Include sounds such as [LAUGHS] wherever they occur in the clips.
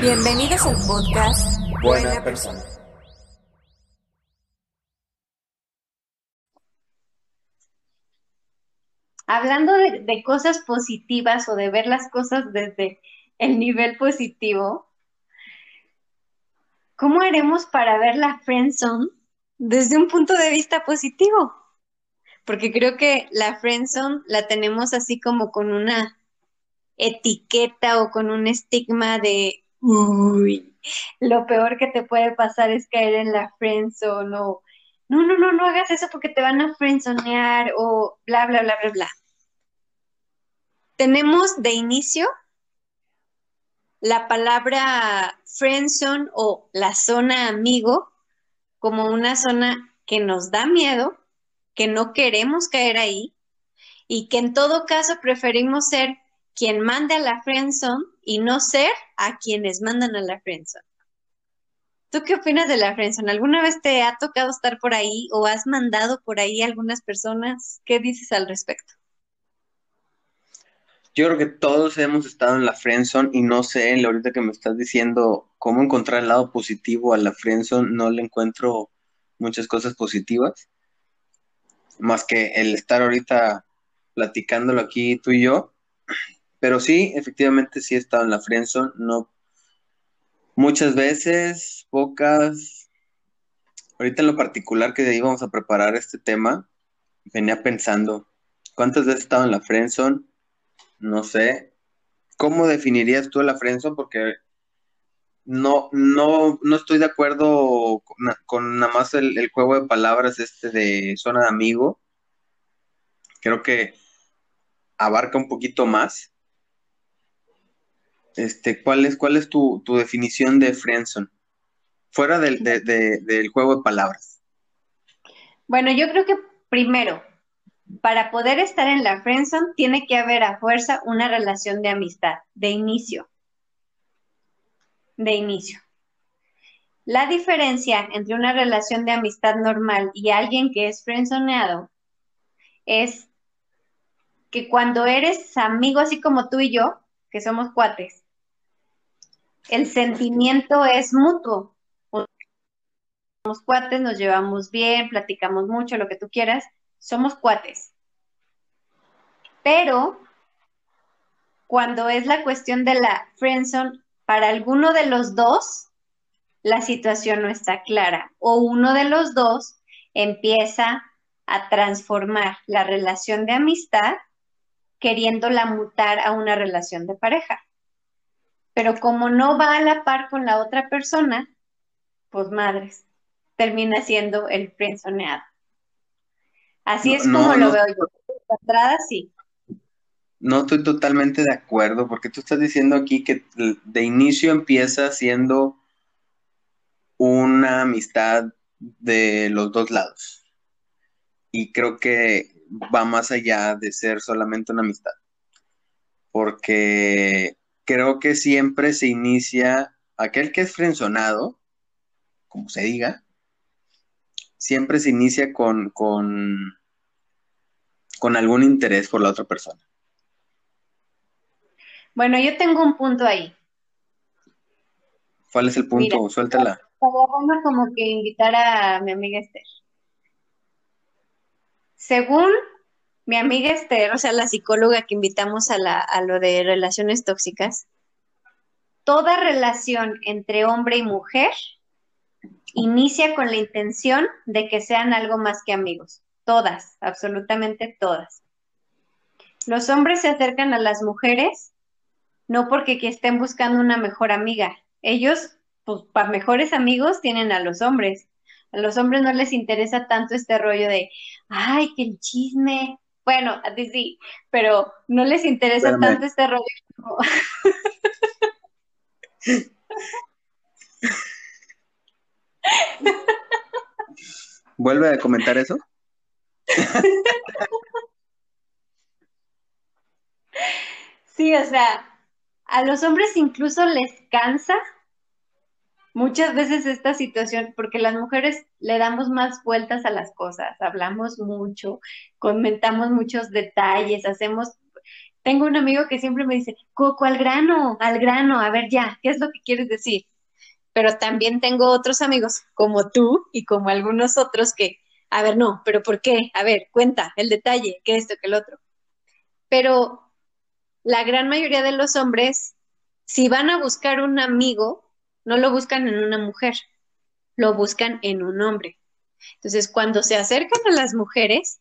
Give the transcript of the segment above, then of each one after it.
Bienvenidos al podcast Buena persona. hablando de, de cosas positivas o de ver las cosas desde el nivel positivo, ¿cómo haremos para ver la friendzone desde un punto de vista positivo? Porque creo que la friendzone la tenemos así como con una etiqueta o con un estigma de, uy, lo peor que te puede pasar es caer en la friendzone o no, no, no, no hagas eso porque te van a friendzonear o bla, bla, bla, bla, bla. Tenemos de inicio la palabra friendzone o la zona amigo como una zona que nos da miedo, que no queremos caer ahí y que en todo caso preferimos ser quien mande a la friendzone y no ser a quienes mandan a la friendzone. ¿Tú qué opinas de la friendzone? ¿Alguna vez te ha tocado estar por ahí o has mandado por ahí a algunas personas? ¿Qué dices al respecto? Yo creo que todos hemos estado en la friendzone y no sé, ahorita que me estás diciendo cómo encontrar el lado positivo a la friendzone, no le encuentro muchas cosas positivas, más que el estar ahorita platicándolo aquí tú y yo. Pero sí, efectivamente sí he estado en la friendzone, no muchas veces, pocas. Ahorita en lo particular que íbamos a preparar este tema, venía pensando, ¿cuántas veces he estado en la friendzone? No sé. ¿Cómo definirías tú la friendzone? Porque no, no, no estoy de acuerdo con, nada más el, el juego de palabras este de zona de amigo. Creo que abarca un poquito más. Este, ¿cuál es, cuál es tu, tu definición de friendzone? Fuera del, de- de- del juego de palabras. Bueno, yo creo que primero, para poder estar en la friendzone, tiene que haber a fuerza una relación de amistad, de inicio. De inicio. La diferencia entre una relación de amistad normal y alguien que es friendzoneado es que cuando eres amigo, así como tú y yo, que somos cuates, el sentimiento es mutuo. Somos cuates, nos llevamos bien, platicamos mucho, lo que tú quieras, somos cuates. Pero cuando es la cuestión de la friendzone, para alguno de los dos, la situación no está clara. O uno de los dos empieza a transformar la relación de amistad queriéndola mutar a una relación de pareja. Pero como no va a la par con la otra persona, pues madres, termina siendo el friendzoneado. Así No, es como no, lo no. veo yo. De entrada, sí. No estoy totalmente de acuerdo, porque tú estás diciendo aquí que de inicio empieza siendo una amistad de los dos lados. Y creo que va más allá de ser solamente una amistad. Porque creo que siempre se inicia, aquel que es frenzonado, como se diga, siempre se inicia con, con, con algún interés por la otra persona. Bueno, yo tengo un punto ahí. ¿Cuál es el punto? Mira. Suéltala. Bueno como que invitar a mi amiga Esther. Según mi amiga Esther, o sea, la psicóloga que invitamos a, la, a lo de relaciones tóxicas, toda relación entre hombre y mujer inicia con la intención de que sean algo más que amigos. Todas, absolutamente todas. Los hombres se acercan a las mujeres no porque que estén buscando una mejor amiga. Ellos, pues, para mejores amigos tienen a los hombres. A los hombres no les interesa tanto este rollo de, ay, que el chisme. Bueno, a ti sí, pero no les interesa Espérame. tanto este rollo como... [LAUGHS] ¿Vuelve a comentar eso? [LAUGHS] Sí, o sea, a los hombres incluso les cansa muchas veces esta situación, porque las mujeres le damos más vueltas a las cosas, hablamos mucho, comentamos muchos detalles, hacemos... Tengo un amigo que siempre me dice, Coco, al grano, al grano, a ver ya, ¿qué es lo que quieres decir? Pero también tengo otros amigos como tú y como algunos otros que, a ver, no, pero ¿por qué? A ver, cuenta el detalle, qué esto, qué el otro. Pero la gran mayoría de los hombres, si van a buscar un amigo, no lo buscan en una mujer, lo buscan en un hombre. Entonces, cuando se acercan a las mujeres,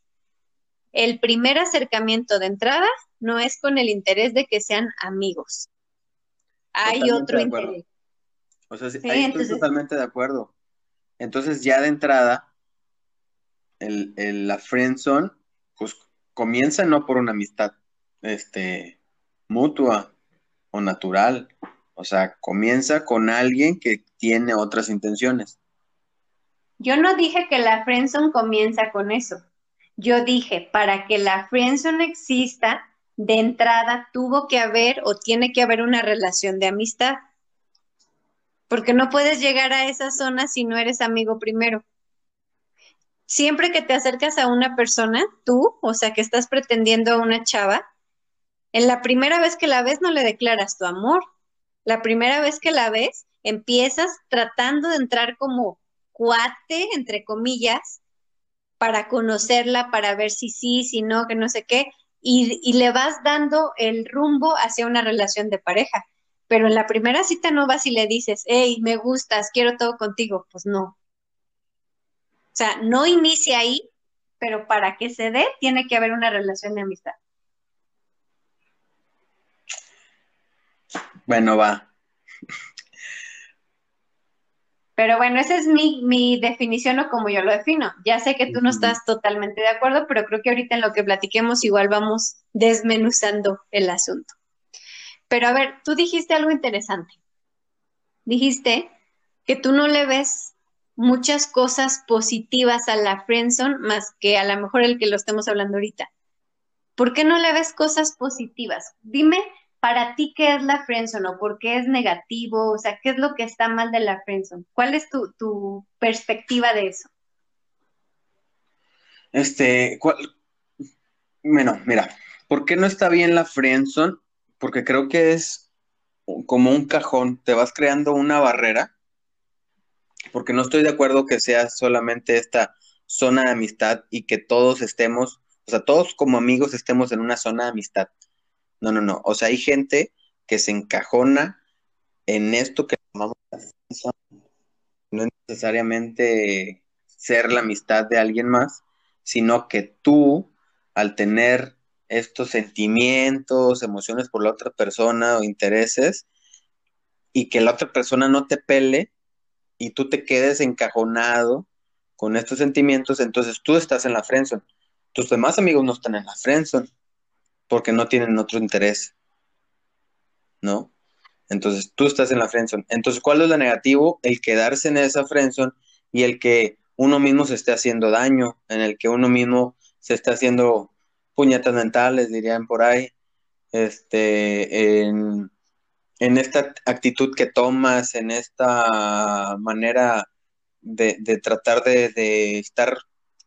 el primer acercamiento de entrada no es con el interés de que sean amigos. Hay Totalmente otro interés. O sea, sí, Sí, ahí entonces- estoy totalmente de acuerdo. Entonces, ya de entrada, el, el- la friendzone, pues comienza no por una amistad, este, mutua o natural. O sea, comienza con alguien que tiene otras intenciones. Yo no dije que la friendzone comienza con eso. Yo dije, para que la friendzone exista, de entrada tuvo que haber o tiene que haber una relación de amistad. Porque no puedes llegar a esa zona si no eres amigo primero. Siempre que te acercas a una persona, tú, o sea, que estás pretendiendo a una chava, en la primera vez que la ves no le declaras tu amor. La primera vez que la ves, empiezas tratando de entrar como cuate, entre comillas, para conocerla, para ver si sí, si no, que no sé qué, y, le vas dando el rumbo hacia una relación de pareja. Pero en la primera cita no vas y le dices, hey, me gustas, quiero todo contigo. Pues no. O sea, no inicia ahí, pero para que se dé, tiene que haber una relación de amistad. Bueno, va. Pero bueno, esa es mi, mi definición o como yo lo defino. Ya sé que tú no estás totalmente de acuerdo, pero creo que ahorita en lo que platiquemos igual vamos desmenuzando el asunto. Pero a ver, tú dijiste algo interesante. Dijiste que tú no le ves muchas cosas positivas a la friendzone más que a lo mejor el que lo estemos hablando ahorita. ¿Por qué no le ves cosas positivas? Dime para ti qué es la friendzone o por qué es negativo, o sea, qué es lo que está mal de la friendzone. ¿Cuál es tu, tu perspectiva de eso? Este, ¿cuál? Bueno, mira, ¿por qué no está bien la friendzone? Porque creo que es como un cajón, te vas creando una barrera, porque no estoy de acuerdo que sea solamente esta zona de amistad y que todos estemos, o sea, todos como amigos estemos en una zona de amistad. No, no, no. O sea, hay gente que se encajona en esto que llamamos. No es necesariamente ser la amistad de alguien más, sino que tú, al tener estos sentimientos, emociones por la otra persona o intereses, y que la otra persona no te pele y tú te quedes encajonado con estos sentimientos, entonces tú estás en la friendzone. Tus demás amigos no están en la friendzone porque no tienen otro interés, ¿no? Entonces tú estás en la friendzone. Entonces, ¿cuál es lo negativo? El quedarse en esa friendzone y el que uno mismo se esté haciendo daño, en el que uno mismo se esté haciendo puñetas mentales, dirían por ahí, este, en, esta actitud que tomas, en esta manera de, tratar de, de estar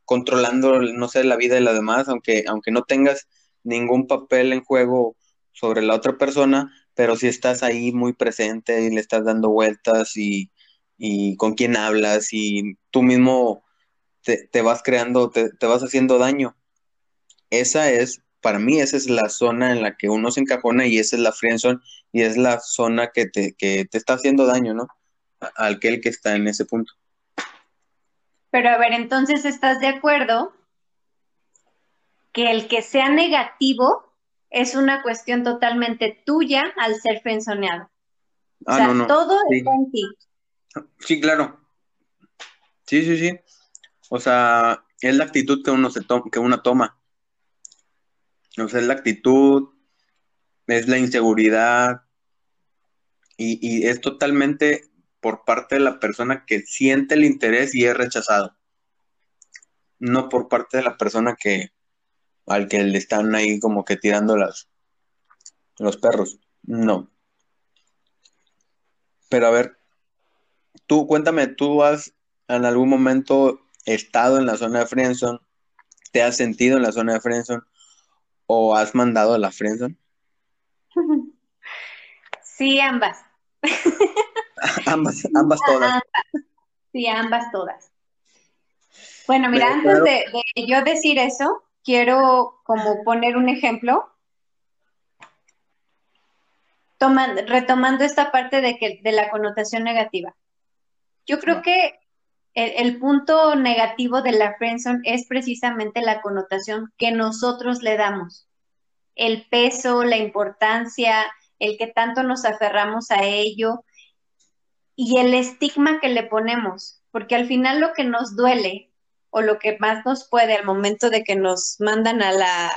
controlando, no sé, la vida de la demás, aunque, aunque no tengas ningún papel en juego sobre la otra persona, pero si estás ahí muy presente y le estás dando vueltas y, y con quién hablas y tú mismo te, te vas creando, te, te, vas haciendo daño. Esa es, para mí, esa es la zona en la que uno se encajona y esa es la friendzone y es la zona que te, que te está haciendo daño, ¿no? A, aquel que está en ese punto. Pero a ver, entonces, ¿estás de acuerdo que el que sea negativo es una cuestión totalmente tuya al ser frenzoneado? Ah, o sea, no, no. todo Sí. está en ti. Sí, claro. Sí, sí, sí. O sea, es la actitud que uno se to- que uno toma. O sea, es la actitud, es la inseguridad y, y es totalmente por parte de la persona que siente el interés y es rechazado. No por parte de la persona que al que le están ahí como que tirando las los perros. No. Pero a ver, tú cuéntame, ¿tú has en algún momento estado en la zona de friendzone? ¿Te has sentido en la zona de friendzone? ¿O has mandado a la friendzone? [LAUGHS] Sí, ambas. [LAUGHS] ambas, ambas [LAUGHS] todas. Sí, ambas todas. Bueno, mira, Pero, antes claro. de, de yo decir eso, quiero como poner un ejemplo. Toman- retomando esta parte de, que, de la connotación negativa. Yo creo que el, el punto negativo de la friendzone es precisamente la connotación que nosotros le damos. El peso, la importancia, el que tanto nos aferramos a ello y el estigma que le ponemos, porque al final lo que nos duele o lo que más nos puede al momento de que nos mandan a la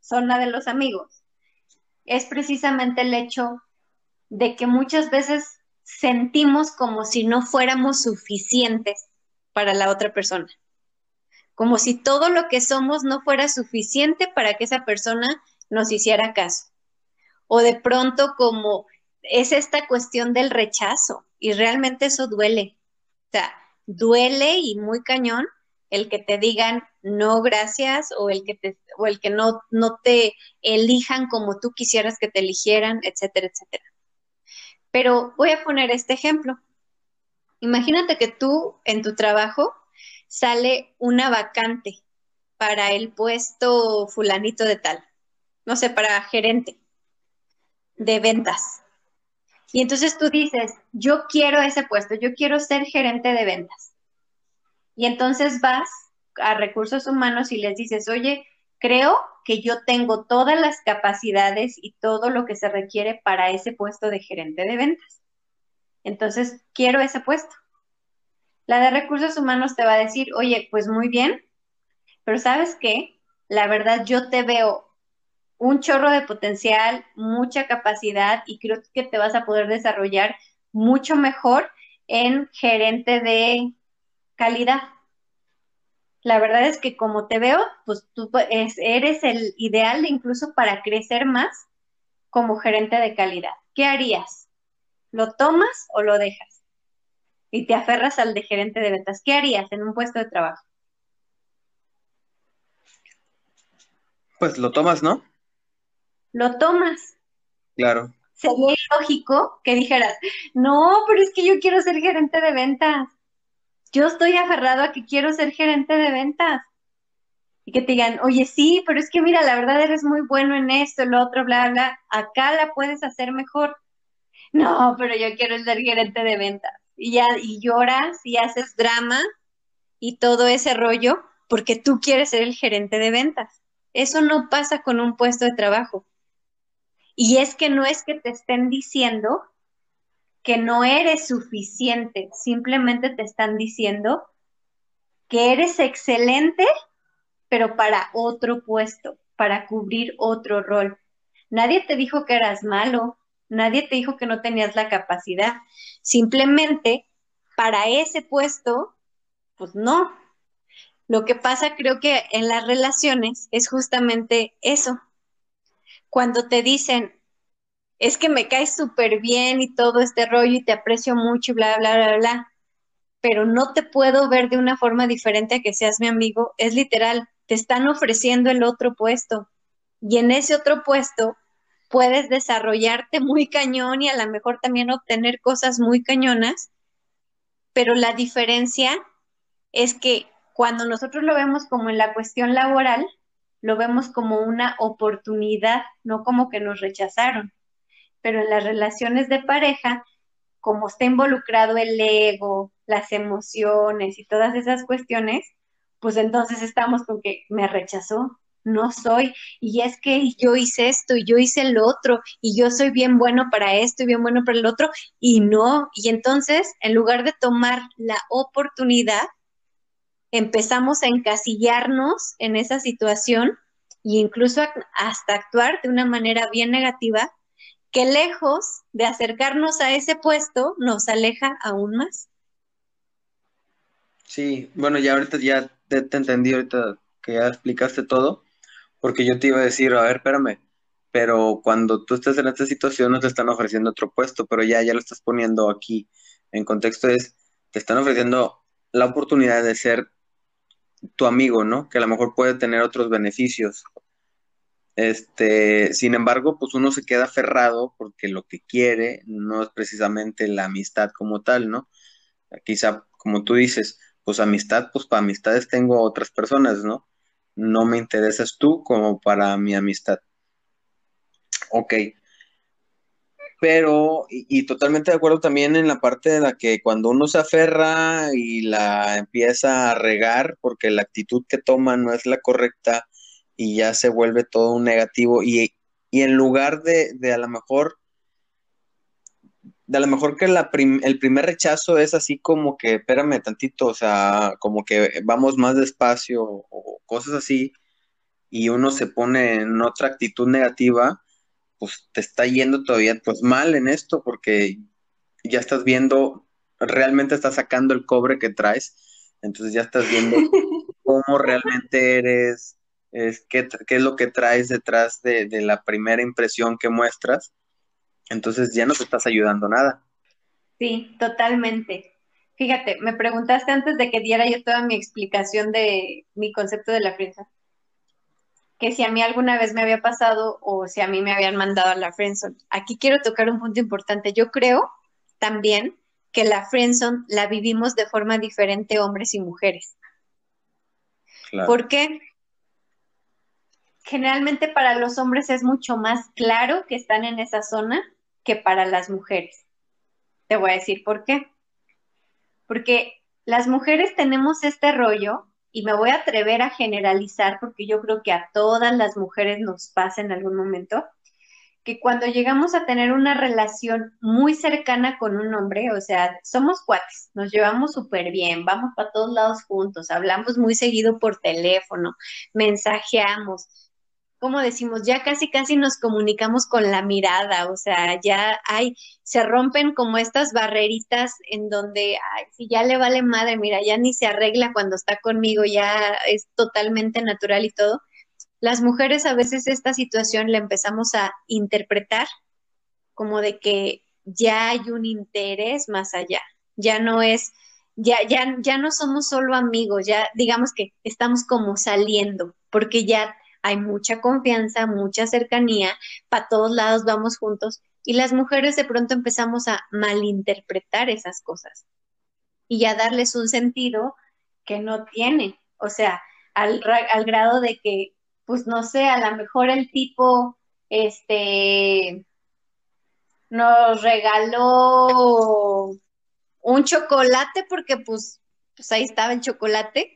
zona de los amigos es precisamente el hecho de que muchas veces sentimos como si no fuéramos suficientes para la otra persona, como si todo lo que somos no fuera suficiente para que esa persona nos hiciera caso. O de pronto como es esta cuestión del rechazo y realmente eso duele. O sea, duele y muy cañón el que te digan no gracias o el que te o el que no no te elijan como tú quisieras que te eligieran, etcétera, etcétera. Pero voy a poner este ejemplo. Imagínate que tú en tu trabajo sale una vacante para el puesto fulanito de tal, no sé, para gerente de ventas. Y entonces tú dices, yo quiero ese puesto, yo quiero ser gerente de ventas. Y entonces vas a recursos humanos y les dices, oye, creo que yo tengo todas las capacidades y todo lo que se requiere para ese puesto de gerente de ventas. Entonces, quiero ese puesto. La de recursos humanos te va a decir, oye, pues muy bien, pero ¿sabes qué? La verdad, yo te veo un chorro de potencial, mucha capacidad y creo que te vas a poder desarrollar mucho mejor en gerente de calidad. La verdad es que como te veo, pues tú es- eres el ideal incluso para crecer más como gerente de calidad. ¿Qué harías? ¿Lo tomas o lo dejas? Y te aferras al de gerente de ventas. ¿Qué harías en un puesto de trabajo? Pues lo tomas, ¿no? Lo tomas. Claro. Sería ilógico que dijeras, no, pero es que yo quiero ser gerente de ventas. Yo estoy aferrado a que quiero ser gerente de ventas. Y que te digan, oye, sí, pero es que mira, la verdad eres muy bueno en esto, el otro, bla, bla. Acá la puedes hacer mejor. No, pero yo quiero ser gerente de ventas. Y ya, y lloras y haces drama y todo ese rollo porque tú quieres ser el gerente de ventas. Eso no pasa con un puesto de trabajo. Y es que no es que te estén diciendo que no eres suficiente, simplemente te están diciendo que eres excelente, pero para otro puesto, para cubrir otro rol. Nadie te dijo que eras malo, nadie te dijo que no tenías la capacidad. Simplemente para ese puesto, pues no. Lo que pasa creo que en las relaciones es justamente eso. Cuando te dicen, es que me caes súper bien y todo este rollo y te aprecio mucho y bla, bla, bla, bla, pero no te puedo ver de una forma diferente a que seas mi amigo, es literal, te están ofreciendo el otro puesto y en ese otro puesto puedes desarrollarte muy cañón y a lo mejor también obtener cosas muy cañonas, pero la diferencia es que cuando nosotros lo vemos como en la cuestión laboral, lo vemos como una oportunidad, no como que nos rechazaron. Pero en las relaciones de pareja, como está involucrado el ego, las emociones y todas esas cuestiones, pues entonces estamos con que me rechazó, no soy, y es que yo hice esto y yo hice lo otro, y yo soy bien bueno para esto y bien bueno para el otro, y no, y entonces en lugar de tomar la oportunidad, empezamos a encasillarnos en esa situación e incluso hasta actuar de una manera bien negativa que lejos de acercarnos a ese puesto, nos aleja aún más. Sí, bueno, ya ahorita ya te, te entendí, ahorita que ya explicaste todo, porque yo te iba a decir, a ver, espérame, pero cuando tú estás en esta situación no te están ofreciendo otro puesto, pero ya, ya lo estás poniendo aquí en contexto es, te están ofreciendo la oportunidad de ser tu amigo, ¿no? Que a lo mejor puede tener otros beneficios. Este, sin embargo, pues uno se queda aferrado porque lo que quiere no es precisamente la amistad como tal, ¿no? Quizá, como tú dices, pues amistad, pues para amistades tengo otras personas, ¿no? No me interesas tú como para mi amistad. Ok. Pero, y, y totalmente de acuerdo también en la parte de la que cuando uno se aferra y la empieza a regar porque la actitud que toma no es la correcta y ya se vuelve todo un negativo y, y en lugar de, de a lo mejor de a lo mejor que la prim- el primer rechazo es así como que, espérame tantito, o sea, como que vamos más despacio o cosas así, y uno se pone en otra actitud negativa, pues te está yendo todavía pues mal en esto, porque ya estás viendo, realmente estás sacando el cobre que traes, entonces ya estás viendo [LAUGHS] cómo realmente eres, es, qué, qué es lo que traes detrás de, de la primera impresión que muestras, entonces ya no te estás ayudando nada. Sí, totalmente. Fíjate, me preguntaste antes de que diera yo toda mi explicación de mi concepto de la friendzone, que si a mí alguna vez me había pasado o si a mí me habían mandado a la friendzone. Aquí quiero tocar un punto importante. Yo creo también que la friendzone la vivimos de forma diferente hombres y mujeres. Claro. ¿Por qué? Generalmente para los hombres es mucho más claro que están en esa zona que para las mujeres. Te voy a decir por qué. Porque las mujeres tenemos este rollo, y me voy a atrever a generalizar porque yo creo que a todas las mujeres nos pasa en algún momento, que cuando llegamos a tener una relación muy cercana con un hombre, o sea, somos cuates, nos llevamos súper bien, vamos para todos lados juntos, hablamos muy seguido por teléfono, mensajeamos, como decimos, ya casi casi nos comunicamos con la mirada, o sea, ya hay, se rompen como estas barreritas en donde, ay, si ya le vale madre, mira, ya ni se arregla cuando está conmigo, ya es totalmente natural y todo. Las mujeres a veces esta situación la empezamos a interpretar como de que ya hay un interés más allá, ya no es, ya, ya, ya no somos solo amigos, ya digamos que estamos como saliendo, porque ya hay mucha confianza, mucha cercanía, para todos lados vamos juntos y las mujeres de pronto empezamos a malinterpretar esas cosas y a darles un sentido que no tiene, o sea, al, al grado de que, pues no sé, a lo mejor el tipo, este, nos regaló un chocolate porque pues, pues ahí estaba el chocolate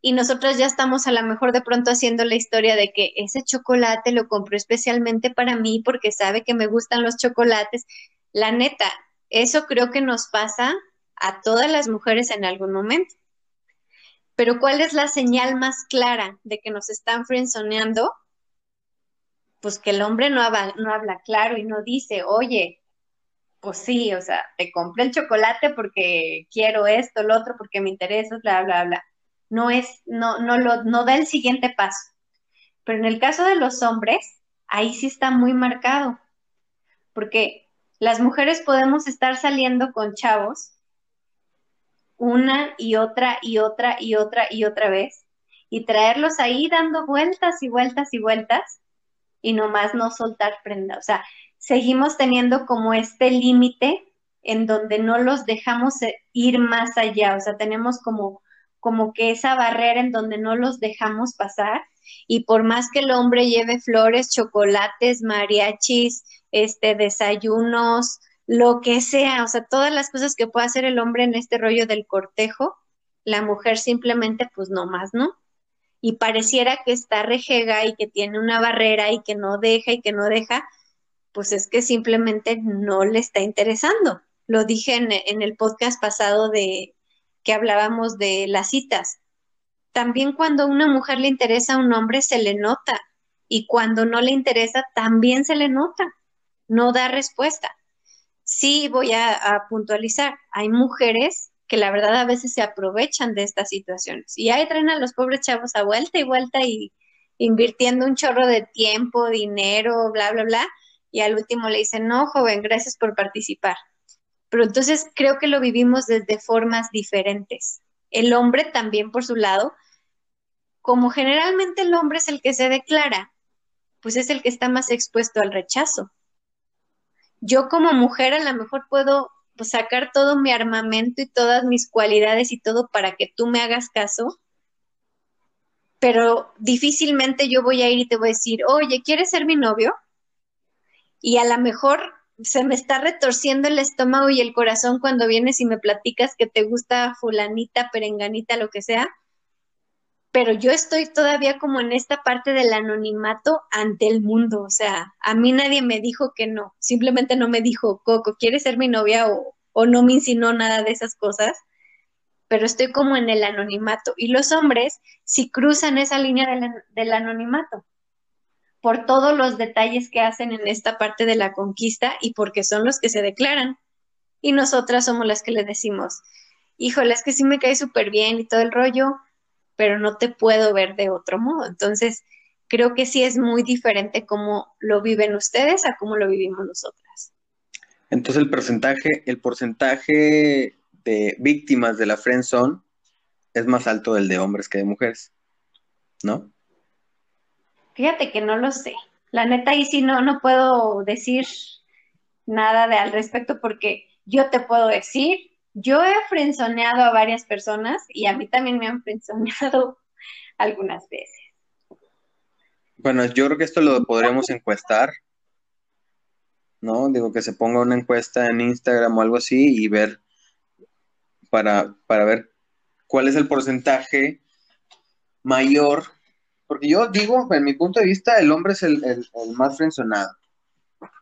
y nosotros ya estamos a lo mejor de pronto haciendo la historia de que ese chocolate lo compró especialmente para mí porque sabe que me gustan los chocolates. La neta, eso creo que nos pasa a todas las mujeres en algún momento. Pero ¿cuál es la señal más clara de que nos están frenzoneando? Pues que el hombre no habla, no habla claro y no dice, oye, pues sí, o sea, te compré el chocolate porque quiero esto, lo otro, porque me interesa, bla, bla, bla no es, no, no lo, no da el siguiente paso. Pero en el caso de los hombres, ahí sí está muy marcado, porque las mujeres podemos estar saliendo con chavos una y otra y otra y otra y otra vez y traerlos ahí dando vueltas y vueltas y vueltas y nomás no soltar prenda. O sea, seguimos teniendo como este límite en donde no los dejamos ir más allá, o sea, tenemos como como que esa barrera en donde no los dejamos pasar y por más que el hombre lleve flores, chocolates, mariachis, este desayunos, lo que sea, o sea, todas las cosas que pueda hacer el hombre en este rollo del cortejo, la mujer simplemente pues no más, ¿no? Y pareciera que está rejega y que tiene una barrera y que no deja y que no deja, pues es que simplemente no le está interesando. Lo dije en, en el podcast pasado de, que hablábamos de las citas. También cuando una mujer le interesa a un hombre se le nota y cuando no le interesa también se le nota. no da respuesta. Sí voy a, a puntualizar, hay mujeres que la verdad a veces se aprovechan de estas situaciones y ahí traen a los pobres chavos a vuelta y vuelta y invirtiendo un chorro de tiempo, dinero, bla, bla, bla, y al último le dicen, no, joven, gracias por participar. Pero entonces creo que lo vivimos desde formas diferentes. El hombre también por su lado, como generalmente el hombre es el que se declara, pues es el que está más expuesto al rechazo. Yo como mujer a lo mejor puedo pues, sacar todo mi armamento y todas mis cualidades y todo para que tú me hagas caso, pero difícilmente yo voy a ir y te voy a decir, oye, ¿quieres ser mi novio? Y a lo mejor se me está retorciendo el estómago y el corazón cuando vienes y me platicas que te gusta fulanita, perenganita, lo que sea, pero yo estoy todavía como en esta parte del anonimato ante el mundo, o sea, a mí nadie me dijo que no, simplemente no me dijo, Coco, ¿quieres ser mi novia? o, no me insinuó nada de esas cosas, pero estoy como en el anonimato. Y los hombres si cruzan esa línea del anonimato por todos los detalles que hacen en esta parte de la conquista y porque son los que se declaran. Y nosotras somos las que le decimos, híjole, es que sí me cae súper bien y todo el rollo, pero no te puedo ver de otro modo. Entonces, creo que sí es muy diferente cómo lo viven ustedes a cómo lo vivimos nosotras. Entonces el porcentaje, el porcentaje de víctimas de la friendzone es más alto del de hombres que de mujeres, ¿no? Fíjate que no lo sé. La neta ahí sí no, no puedo decir nada de al respecto porque yo te puedo decir, yo he frenzoneado a varias personas y a mí también me han frenzoneado [LAUGHS] algunas veces. Bueno, yo creo que esto lo podríamos encuestar, ¿no? Digo que se ponga una encuesta en Instagram o algo así y ver para, para ver cuál es el porcentaje mayor porque yo digo, en mi punto de vista, el hombre es el, más frenzonado.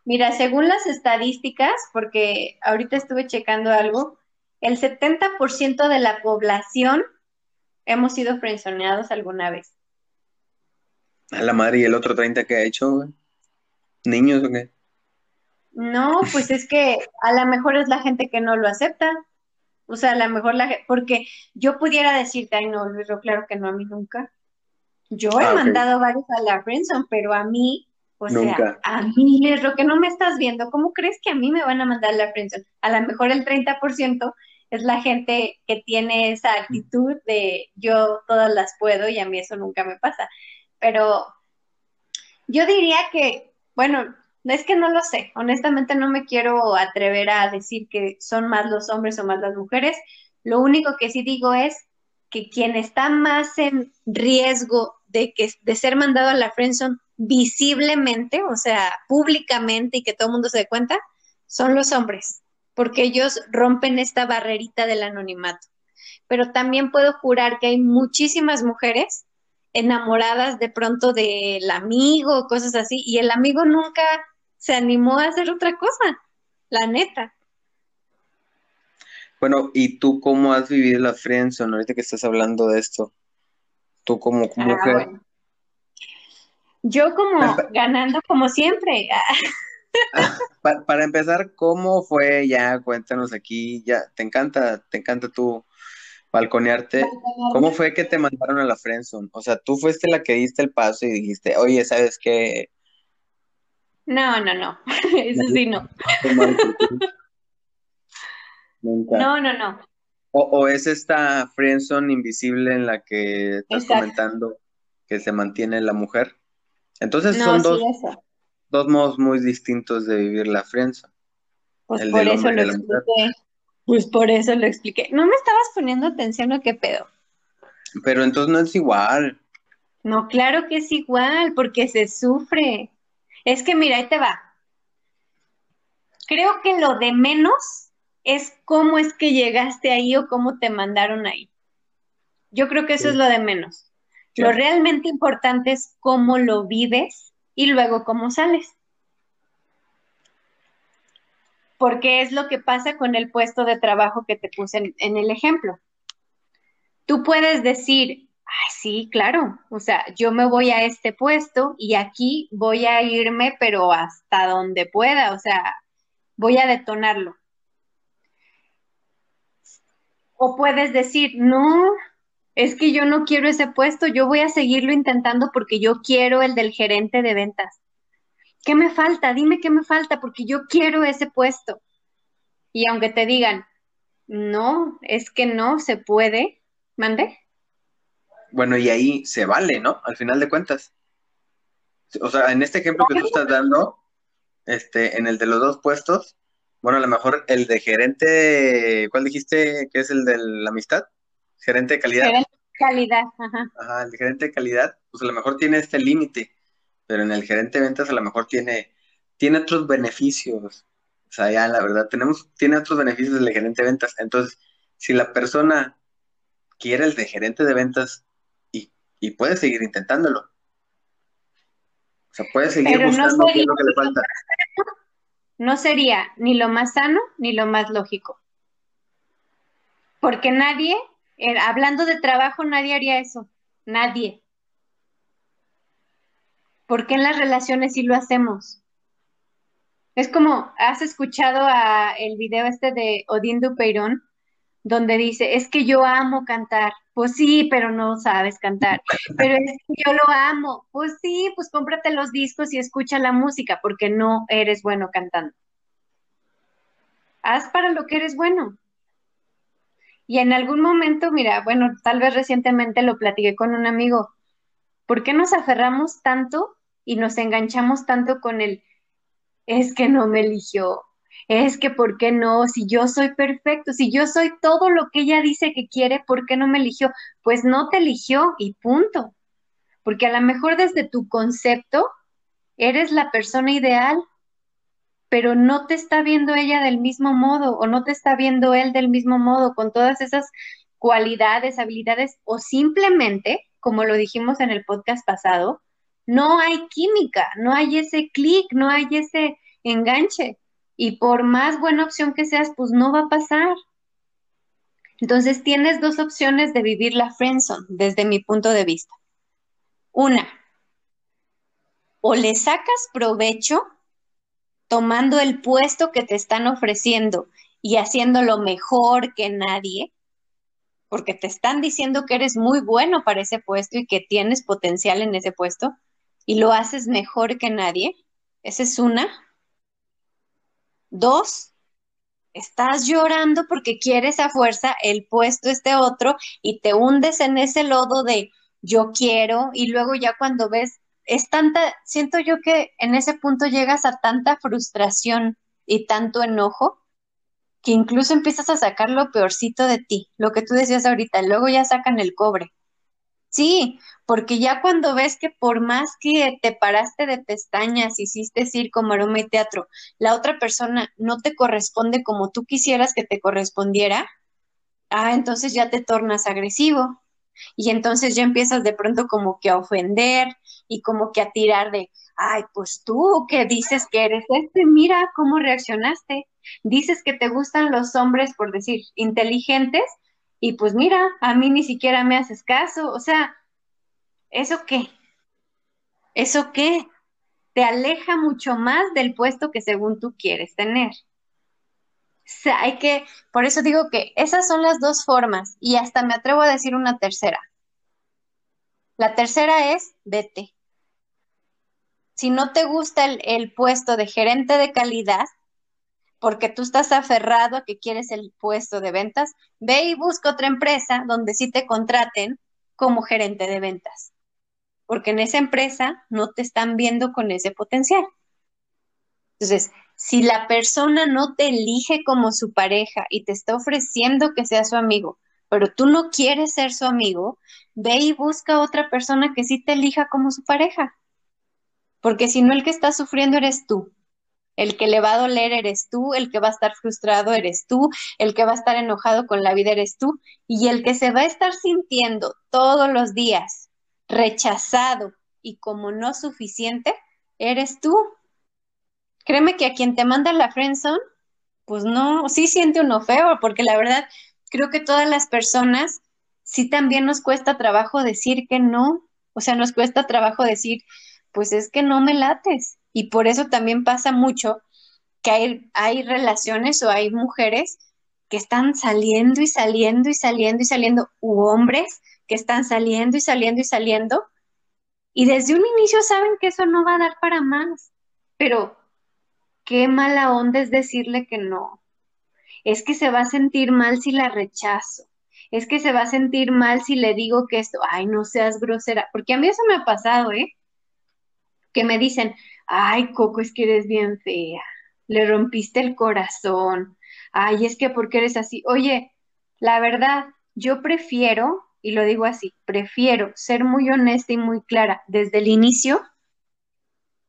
Mira, según las estadísticas, porque ahorita estuve checando algo, el 70% de la población hemos sido frenzoneados alguna vez. A la madre, ¿y el otro 30 que ha hecho? ¿Niños o qué? No, pues es que a lo mejor es la gente que no lo acepta. O sea, a lo mejor la gente, porque yo pudiera decirte, ay no, Luis, claro que no, a mí nunca. Yo he ah, mandado varios a la friendzone, pero a mí, o sea, a mí, lo que no me estás viendo, ¿cómo crees que a mí me van a mandar a la friendzone? A lo mejor el 30% es la gente que tiene esa actitud de yo todas las puedo y a mí eso nunca me pasa. Pero yo diría que, bueno, es que no lo sé, honestamente no me quiero atrever a decir que son más los hombres o más las mujeres. Lo único que sí digo es que quien está más en riesgo de, que, de ser mandado a la friendzone visiblemente, o sea, públicamente y que todo el mundo se dé cuenta, son los hombres, porque ellos rompen esta barrerita del anonimato. Pero también puedo jurar que hay muchísimas mujeres enamoradas de pronto del amigo, cosas así, y el amigo nunca se animó a hacer otra cosa, la neta. Bueno, ¿y tú cómo has vivido la friendzone ahorita que estás hablando de esto? Tú como ah, mujer. Yo como ganando como siempre. para, empezar, ¿cómo fue? Ya cuéntanos aquí, ya te encanta, te encanta tú balconearte. ¿Cómo fue que te mandaron a la friendzone? O sea, tú fuiste la que diste el paso y dijiste, oye, ¿sabes qué? No, no, no, [LAUGHS] eso sí no. [LAUGHS] No, no, no. O, es esta friendzone invisible en la que estás comentando que se mantiene la mujer. Entonces son dos, dos modos muy distintos de vivir la friendzone. Pues por eso lo expliqué. Pues por eso lo expliqué. No me estabas poniendo atención a qué pedo. Pero entonces no es igual. No, claro que es igual, porque se sufre. Es que mira, ahí te va. Creo que lo de menos es cómo es que llegaste ahí o cómo te mandaron ahí. Yo creo que eso es lo de menos. Lo realmente importante es cómo lo vives y luego cómo sales. Porque es lo que pasa con el puesto de trabajo que te puse en, en el ejemplo. Tú puedes decir, Ay, sí, claro. O sea, yo me voy a este puesto y aquí voy a irme, pero hasta donde pueda. O sea, voy a detonarlo. O puedes decir, no, es que yo no quiero ese puesto, yo voy a seguirlo intentando porque yo quiero el del gerente de ventas. ¿Qué me falta? Dime qué me falta porque yo quiero ese puesto. Y aunque te digan, no, es que no se puede, mande. Bueno, y ahí se vale, ¿no? Al final de cuentas. O sea, en este ejemplo que tú estás dando, este, en el de los dos puestos, bueno, a lo mejor el de gerente, ¿cuál dijiste que es el de la amistad? Gerente de calidad. Gerente de calidad, ajá. Ajá, el gerente de calidad, pues a lo mejor tiene este límite, pero en el gerente de ventas a lo mejor tiene, tiene otros beneficios. O sea, ya la verdad, tenemos, tiene otros beneficios el gerente de ventas. Entonces, si la persona quiere el de gerente de ventas y, y puede seguir intentándolo. O sea, puede seguir buscando qué es lo que le falta. No sería ni lo más sano ni lo más lógico. Porque nadie hablando de trabajo, nadie haría eso. Nadie. ¿Por qué en las relaciones sí lo hacemos? Es como, ¿has escuchado el video este de Odín Dupeirón? Donde dice, es que yo amo cantar. Pues sí, pero no sabes cantar. Pero es que yo lo amo. Pues sí, pues cómprate los discos y escucha la música, porque no eres bueno cantando. Haz para lo que eres bueno. Y en algún momento, mira, bueno, tal vez recientemente lo platiqué con un amigo, ¿por qué nos aferramos tanto y nos enganchamos tanto con el, es que no me eligió, es que ¿por qué no? Si yo soy perfecto, si yo soy todo lo que ella dice que quiere, ¿por qué no me eligió? Pues no te eligió y punto. Porque a lo mejor desde tu concepto eres la persona ideal, pero no te está viendo ella del mismo modo o no te está viendo él del mismo modo, con todas esas cualidades, habilidades o simplemente, como lo dijimos en el podcast pasado, no hay química, no hay ese clic, no hay ese enganche. Y por más buena opción que seas, pues no va a pasar. Entonces tienes dos opciones de vivir la friendzone desde mi punto de vista. Una, o le sacas provecho tomando el puesto que te están ofreciendo y haciéndolo mejor que nadie, porque te están diciendo que eres muy bueno para ese puesto y que tienes potencial en ese puesto y lo haces mejor que nadie. Esa es una. Dos, estás llorando porque quieres a fuerza el puesto este otro y te hundes en ese lodo de yo quiero y luego ya cuando ves es tanta, siento yo que en ese punto llegas a tanta frustración y tanto enojo que incluso empiezas a sacar lo peorcito de ti, lo que tú decías ahorita, luego ya sacan el cobre. Sí, porque ya cuando ves que por más que te paraste de pestañas, hiciste circo, maroma y teatro, la otra persona no te corresponde como tú quisieras que te correspondiera, ah, entonces ya te tornas agresivo, y entonces ya empiezas de pronto como que a ofender y como que a tirar de, ay, pues tú que dices que eres este, mira cómo reaccionaste. Dices que te gustan los hombres, por decir, inteligentes, y pues mira, a mí ni siquiera me haces caso. O sea, ¿eso qué? ¿Eso qué? Te aleja mucho más del puesto que según tú quieres tener sea, hay que, por eso digo que esas son las dos formas y hasta me atrevo a decir una tercera. La tercera es vete. Si no te gusta el, el puesto de gerente de calidad, porque tú estás aferrado a que quieres el puesto de ventas, ve y busca otra empresa donde sí te contraten como gerente de ventas, porque en esa empresa no te están viendo con ese potencial. Entonces, si la persona no te elige como su pareja y te está ofreciendo que sea su amigo, pero tú no quieres ser su amigo, ve y busca otra persona que sí te elija como su pareja. Porque si no, el que está sufriendo eres tú. El que le va a doler eres tú, el que va a estar frustrado eres tú, el que va a estar enojado con la vida eres tú, y el que se va a estar sintiendo todos los días rechazado y como no suficiente, eres tú créeme que a quien te manda la friendzone, pues no, sí siente uno feo, porque la verdad creo que todas las personas sí también nos cuesta trabajo decir que no, o sea, nos cuesta trabajo decir, pues es que no me lates. Y por eso también pasa mucho que hay, hay relaciones o hay mujeres que están saliendo y saliendo y saliendo y saliendo, u hombres que están saliendo y saliendo y saliendo, y desde un inicio saben que eso no va a dar para más, pero qué mala onda es decirle que no. Es que se va a sentir mal si la rechazo. Es que se va a sentir mal si le digo que esto, ay, no seas grosera, porque a mí eso me ha pasado, ¿eh? Que me dicen, ay, Coco, es que eres bien fea, le rompiste el corazón, ay, es que porque eres así. Oye, la verdad, yo prefiero, y lo digo así, prefiero ser muy honesta y muy clara desde el inicio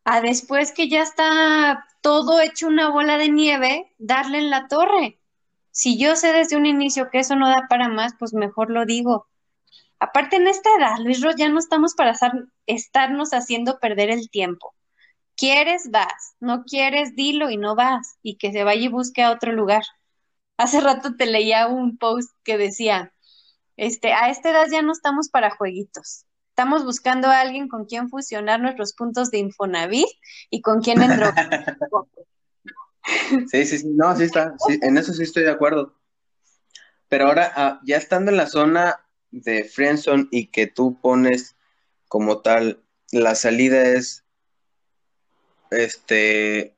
a después que ya está todo hecho una bola de nieve, darle en la torre. Si yo sé desde un inicio que eso no da para más, pues mejor lo digo. Aparte, en esta edad, Luis Ro, ya no estamos para estarnos haciendo perder el tiempo. ¿Quieres? Vas. No quieres, dilo y no vas. Y que se vaya y busque a otro lugar. Hace rato te leía un post que decía, este, a esta edad ya no estamos para jueguitos. Estamos buscando a alguien con quien fusionar nuestros puntos de Infonavit y con quien en [LAUGHS] Sí, sí, sí, no, sí está, en eso sí estoy de acuerdo. Pero ahora, ah, ya estando en la zona de Friendzone y que tú pones como tal, la salida es, este,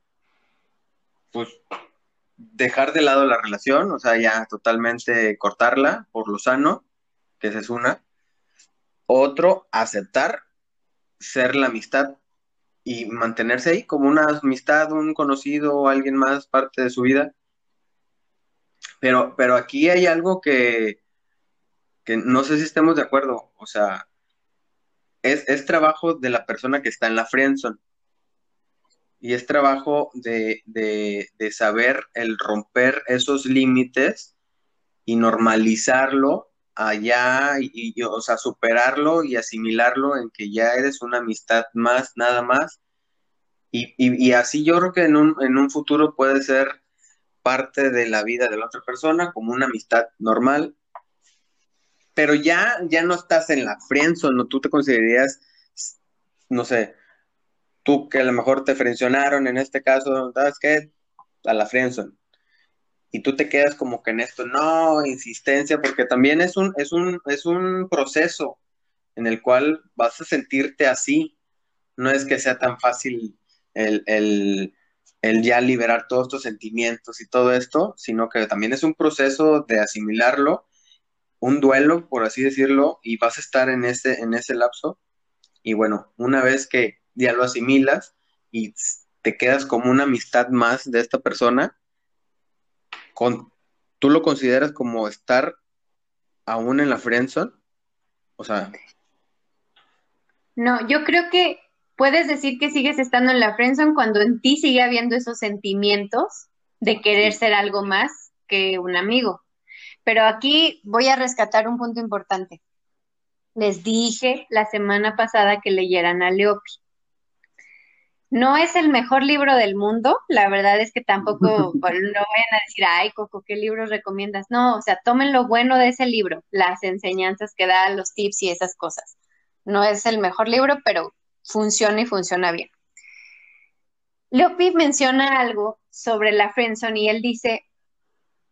pues, dejar de lado la relación, o sea, ya totalmente cortarla por lo sano, que esa es una. Otro, aceptar ser la amistad y mantenerse ahí como una amistad, un conocido o alguien más parte de su vida. Pero, pero aquí hay algo que, que no sé si estemos de acuerdo. O sea, es, es trabajo de la persona que está en la friendzone. Y es trabajo de, de, de saber el romper esos límites y normalizarlo allá y, o sea, superarlo y asimilarlo en que ya eres una amistad más, nada más. Y, así yo creo que en un, en un futuro puede ser parte de la vida de la otra persona como una amistad normal. Pero ya, ya no estás en la friendzone, ¿no? Tú te considerarías, no sé, tú que a lo mejor te frencionaron en este caso, ¿sabes qué? A la friendzone y tú te quedas como que en esto, no, insistencia, porque también es un, es un, es un proceso en el cual vas a sentirte así. No es que sea tan fácil el, el, el ya liberar todos estos sentimientos y todo esto, sino que también es un proceso de asimilarlo, un duelo, por así decirlo, y vas a estar en ese, en ese lapso. Y bueno, una vez que ya lo asimilas y te quedas como una amistad más de esta persona, ¿tú lo consideras como estar aún en la friendzone? O sea... No, yo creo que puedes decir que sigues estando en la friendzone cuando en ti sigue habiendo esos sentimientos de querer ser algo más que un amigo. Pero aquí voy a rescatar un punto importante. Les dije la semana pasada que leyeran a Leopi. No es el mejor libro del mundo, la verdad es que tampoco [LAUGHS] no vayan a decir, ay, Coco, ¿qué libro recomiendas? No, o sea, tomen lo bueno de ese libro, las enseñanzas que da, los tips y esas cosas. No es el mejor libro, pero funciona y funciona bien. Leopi menciona algo sobre la friendzone y él dice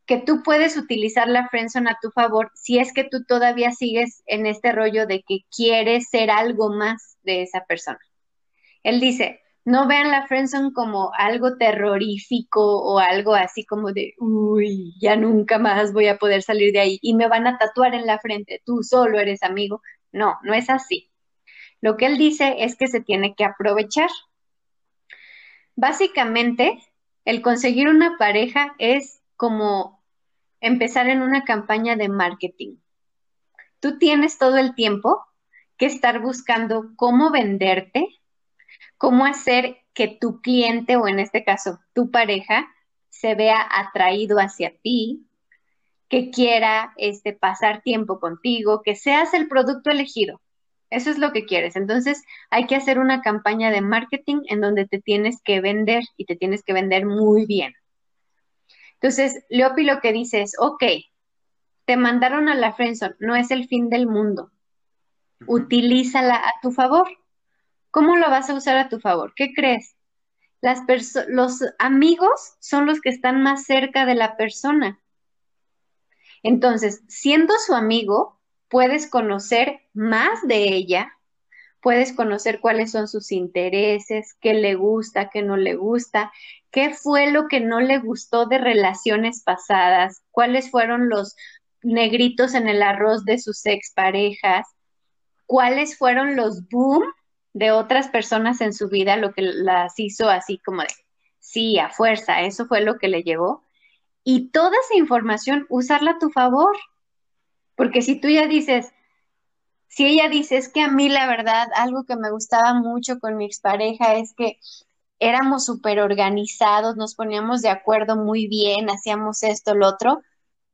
que tú puedes utilizar la friendzone a tu favor si es que tú todavía sigues en este rollo de que quieres ser algo más de esa persona. Él dice, no vean la friendzone como algo terrorífico o algo así como de, uy, ya nunca más voy a poder salir de ahí y me van a tatuar en la frente, tú solo eres amigo. No, no es así. Lo que él dice es que se tiene que aprovechar. Básicamente, el conseguir una pareja es como empezar en una campaña de marketing. Tú tienes todo el tiempo que estar buscando cómo venderte, cómo hacer que tu cliente o en este caso tu pareja se vea atraído hacia ti, que quiera este, pasar tiempo contigo, que seas el producto elegido. Eso es lo que quieres. Entonces hay que hacer una campaña de marketing en donde te tienes que vender y te tienes que vender muy bien. Entonces, Leopi lo que dice es, ok, te mandaron a la friendzone, no es el fin del mundo. Utilízala a tu favor. ¿Cómo lo vas a usar a tu favor? ¿Qué crees? Las los amigos son los que están más cerca de la persona. Entonces, siendo su amigo, puedes conocer más de ella, puedes conocer cuáles son sus intereses, qué le gusta, qué no le gusta, qué fue lo que no le gustó de relaciones pasadas, cuáles fueron los negritos en el arroz de sus exparejas, cuáles fueron los boom de otras personas en su vida, lo que las hizo así como de, sí, a fuerza, eso fue lo que le llevó. Y toda esa información, usarla a tu favor. Porque si tú ya dices, si ella dice, es que a mí la verdad, algo que me gustaba mucho con mi expareja es que éramos súper organizados, nos poníamos de acuerdo muy bien, hacíamos esto, lo otro,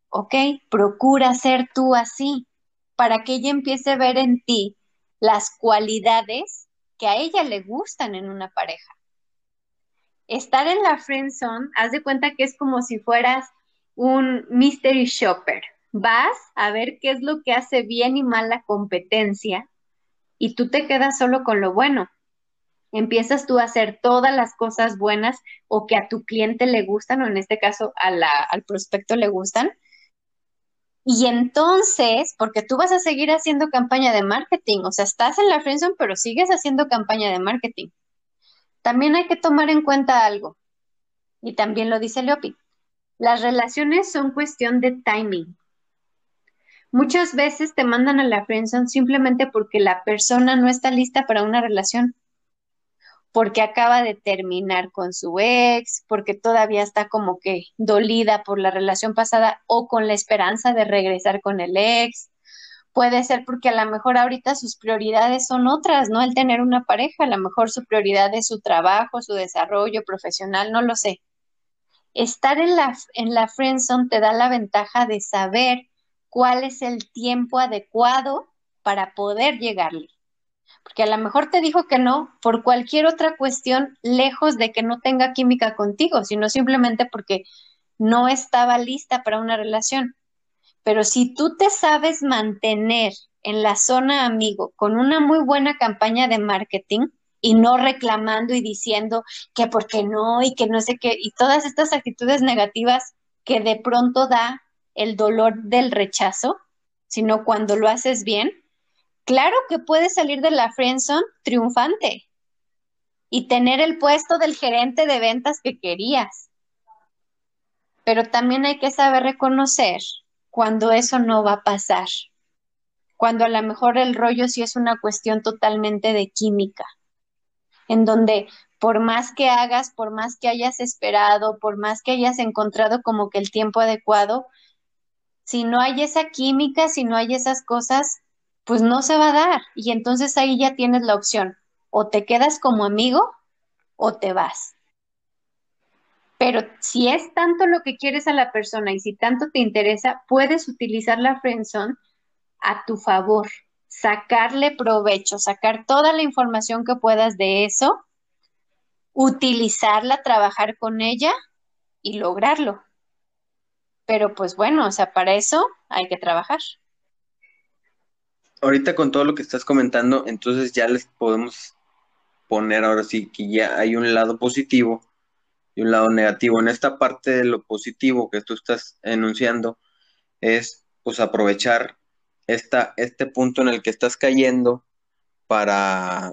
ok, procura ser tú así, para que ella empiece a ver en ti las cualidades que a ella le gustan en una pareja. Estar en la friend zone, haz de cuenta que es como si fueras un mystery shopper. Vas a ver qué es lo que hace bien y mal la competencia y tú te quedas solo con lo bueno. Empiezas tú a hacer todas las cosas buenas o que a tu cliente le gustan o en este caso al prospecto le gustan y entonces, porque tú vas a seguir haciendo campaña de marketing, o sea, estás en la friendzone, pero sigues haciendo campaña de marketing. También hay que tomar en cuenta algo, y también lo dice Leopi, las relaciones son cuestión de timing. Muchas veces te mandan a la friendzone simplemente porque la persona no está lista para una relación porque acaba de terminar con su ex, porque todavía está como que dolida por la relación pasada o con la esperanza de regresar con el ex. Puede ser porque a lo mejor ahorita sus prioridades son otras, ¿no? El tener una pareja, a lo mejor su prioridad es su trabajo, su desarrollo profesional, no lo sé. Estar en la, en la friendzone te da la ventaja de saber cuál es el tiempo adecuado para poder llegarle porque a lo mejor te dijo que no por cualquier otra cuestión lejos de que no tenga química contigo, sino simplemente porque no estaba lista para una relación. Pero si tú te sabes mantener en la zona amigo con una muy buena campaña de marketing y no reclamando y diciendo que por qué no y que no sé qué, y todas estas actitudes negativas que de pronto da el dolor del rechazo, sino cuando lo haces bien, claro que puedes salir de la friendzone triunfante y tener el puesto del gerente de ventas que querías. Pero también hay que saber reconocer cuando eso no va a pasar, cuando a lo mejor el rollo sí es una cuestión totalmente de química, en donde por más que hagas, por más que hayas esperado, por más que hayas encontrado como que el tiempo adecuado, si no hay esa química, si no hay esas cosas, pues no se va a dar. Y entonces ahí ya tienes la opción, o te quedas como amigo o te vas. Pero si es tanto lo que quieres a la persona y si tanto te interesa, puedes utilizar la friendzone a tu favor, sacarle provecho, sacar toda la información que puedas de eso, utilizarla, trabajar con ella y lograrlo. Pero pues bueno, o sea, para eso hay que trabajar ahorita con todo lo que estás comentando, entonces ya les podemos poner ahora sí que ya hay un lado positivo y un lado negativo. En esta parte de lo positivo que tú estás enunciando es pues aprovechar esta, este punto en el que estás cayendo para,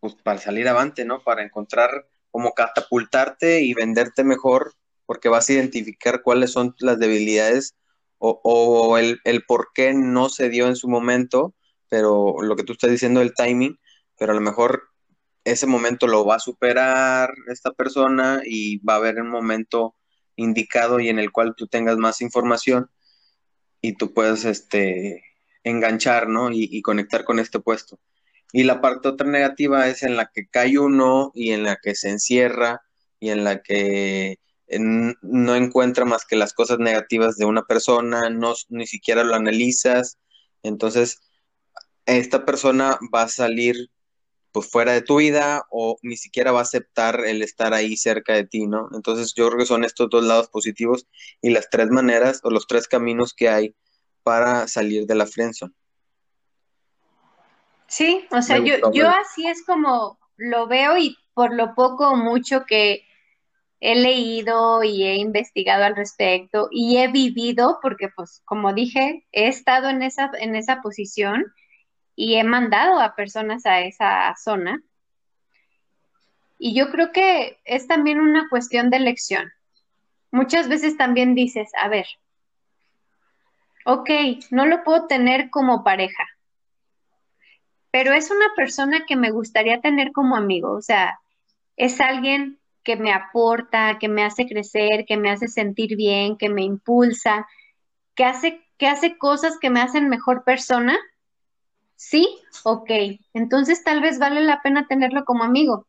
pues, para salir avante, ¿no? Para encontrar cómo catapultarte y venderte mejor, porque vas a identificar cuáles son las debilidades o, el, el, por qué no se dio en su momento, pero lo que tú estás diciendo, el timing, pero a lo mejor ese momento lo va a superar esta persona y va a haber un momento indicado y en el cual tú tengas más información y tú puedes este, enganchar, ¿no? Y, y conectar con este puesto. Y la parte otra negativa es en la que cae uno y en la que se encierra y en la que no encuentra más que las cosas negativas de una persona, no, ni siquiera lo analizas, entonces esta persona va a salir pues fuera de tu vida o ni siquiera va a aceptar el estar ahí cerca de ti, ¿no? Entonces yo creo que son estos dos lados positivos y las tres maneras o los tres caminos que hay para salir de la friendzone. Sí, o sea, yo, yo así es como lo veo y por lo poco o mucho que he leído y he investigado al respecto y he vivido, porque pues como dije, he estado en esa, en esa posición y he mandado a personas a esa zona. Y yo creo que es también una cuestión de elección. Muchas veces también dices, a ver, ok, no lo puedo tener como pareja, pero es una persona que me gustaría tener como amigo, o sea, es alguien que me aporta, que me hace crecer, que me hace sentir bien, que me impulsa, que hace, que hace cosas que me hacen mejor persona. Sí, ok, entonces tal vez vale la pena tenerlo como amigo.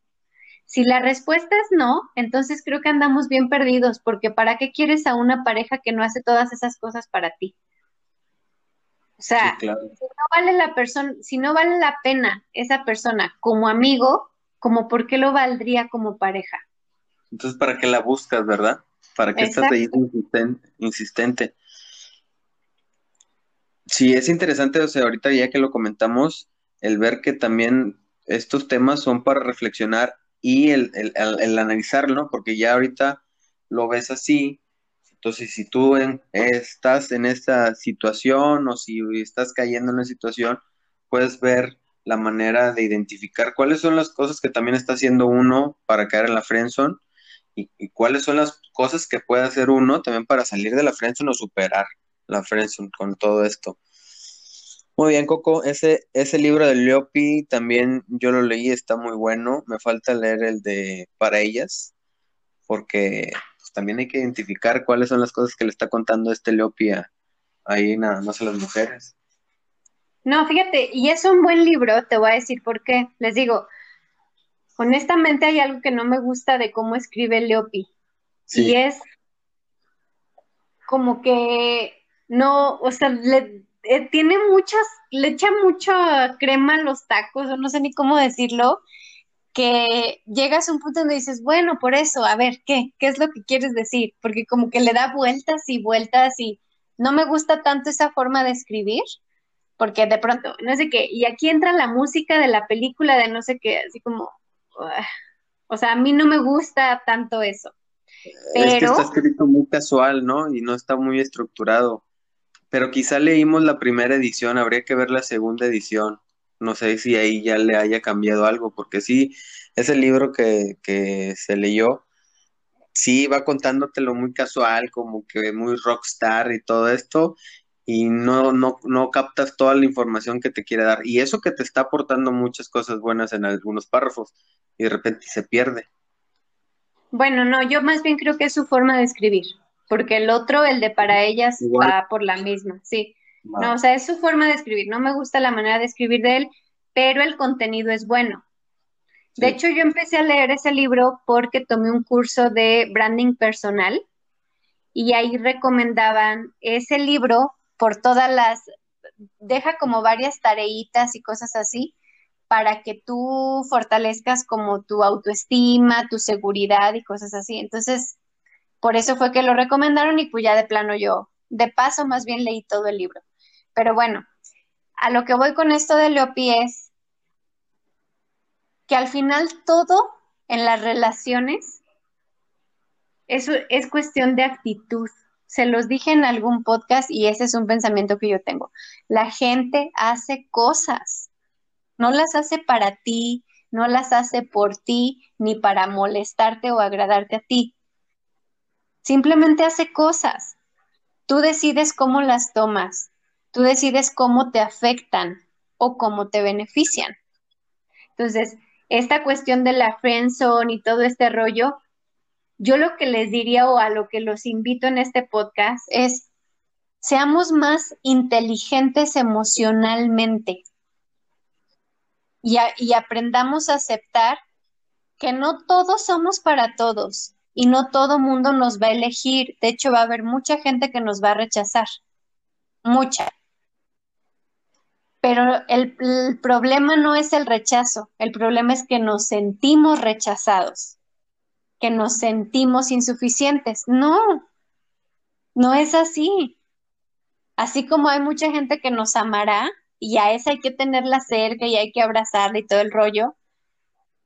Si la respuesta es no, entonces creo que andamos bien perdidos, porque ¿para qué quieres a una pareja que no hace todas esas cosas para ti? O sea, Sí, claro. si no vale la persona, si no vale la pena esa persona como amigo, como por qué lo valdría como pareja. Entonces, ¿para qué la buscas, verdad? ¿Para qué estás ahí Exacto. insisten- insistente? Sí, es interesante, o sea, ahorita ya que lo comentamos, el ver que también estos temas son para reflexionar y el, el- el- el analizarlo, ¿no? Porque ya ahorita lo ves así, entonces si tú en- estás en esta situación o si estás cayendo en una situación, puedes ver la manera de identificar cuáles son las cosas que también está haciendo uno para caer en la friendzone y, cuáles son las cosas que puede hacer uno también para salir de la friendzone o superar la friendzone con todo esto. Muy bien, Coco, ese, ese libro de Leopi también yo lo leí, está muy bueno. Me falta leer el de Para ellas, porque pues, también hay que identificar cuáles son las cosas que le está contando este Leopi a, ahí nada más a las mujeres. No, fíjate, y es un buen libro, te voy a decir por qué. Les digo, honestamente hay algo que no me gusta de cómo escribe Leopi. Sí. Y es como que no, o sea, le, eh, tiene muchas, le echa mucha crema a los tacos, o no sé ni cómo decirlo, que llegas a un punto donde dices, bueno, por eso, a ver, ¿qué? ¿Qué es lo que quieres decir? Porque como que le da vueltas y vueltas y no me gusta tanto esa forma de escribir, porque de pronto, no sé qué, y aquí entra la música de la película de no sé qué, así como, [SIGHS] o sea, a mí no me gusta tanto eso. Es que está escrito muy casual, ¿no? Y no está muy estructurado. Pero quizá leímos la primera edición, habría que ver la segunda edición. No sé si ahí ya le haya cambiado algo, porque sí, ese libro que, que se leyó, sí va contándotelo muy casual, como que muy rockstar y todo esto, y no, no, no captas toda la información que te quiere dar. Y eso que te está aportando muchas cosas buenas en algunos párrafos, y de repente se pierde. Bueno, no, yo más bien creo que es su forma de escribir, porque el otro, el de para ellas, Igual. va por la misma, sí. No, o sea, es su forma de escribir. No me gusta la manera de escribir de él, pero el contenido es bueno. De hecho, yo empecé a leer ese libro porque tomé un curso de branding personal y ahí recomendaban ese libro por todas las, deja como varias tareitas y cosas así para que tú fortalezcas como tu autoestima, tu seguridad y cosas así. Entonces, por eso fue que lo recomendaron y pues ya de plano yo, de paso más bien leí todo el libro. Pero bueno, a lo que voy con esto de Leopi es que al final todo en las relaciones es, es cuestión de actitud. Se los dije en algún podcast y ese es un pensamiento que yo tengo. La gente hace cosas, no las hace para ti, no las hace por ti, ni para molestarte o agradarte a ti. Simplemente hace cosas. Tú decides cómo las tomas, tú decides cómo te afectan o cómo te benefician. Entonces, esta cuestión de la friendzone y todo este rollo, yo lo que les diría o a lo que los invito en este podcast es seamos más inteligentes emocionalmente y, aprendamos a aceptar que no todos somos para todos y no todo mundo nos va a elegir. De hecho, va a haber mucha gente que nos va a rechazar. Mucha. Pero el, problema no es el rechazo, el problema es que nos sentimos rechazados, que nos sentimos insuficientes. No, no es así. Así como hay mucha gente que nos amará y a esa hay que tenerla cerca y hay que abrazarla y todo el rollo,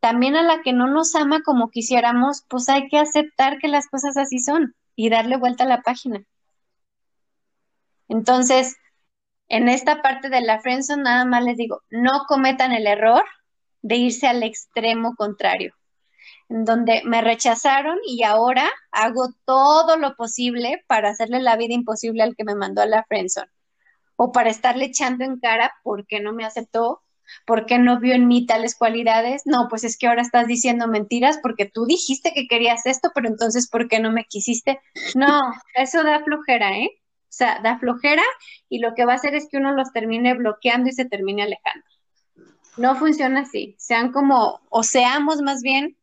también a la que no nos ama como quisiéramos, pues hay que aceptar que las cosas así son y darle vuelta a la página. Entonces, en esta parte de la friendzone nada más les digo, no cometan el error de irse al extremo contrario, en donde me rechazaron y ahora hago todo lo posible para hacerle la vida imposible al que me mandó a la friendzone o para estarle echando en cara porque no me aceptó ¿Por qué no vio en mí tales cualidades? No, pues es que ahora estás diciendo mentiras porque tú dijiste que querías esto, pero entonces ¿por qué no me quisiste? No, eso da flojera, ¿eh? O sea, da flojera y lo que va a hacer es que uno los termine bloqueando y se termine alejando. No funciona así. Sean como, o seamos más bien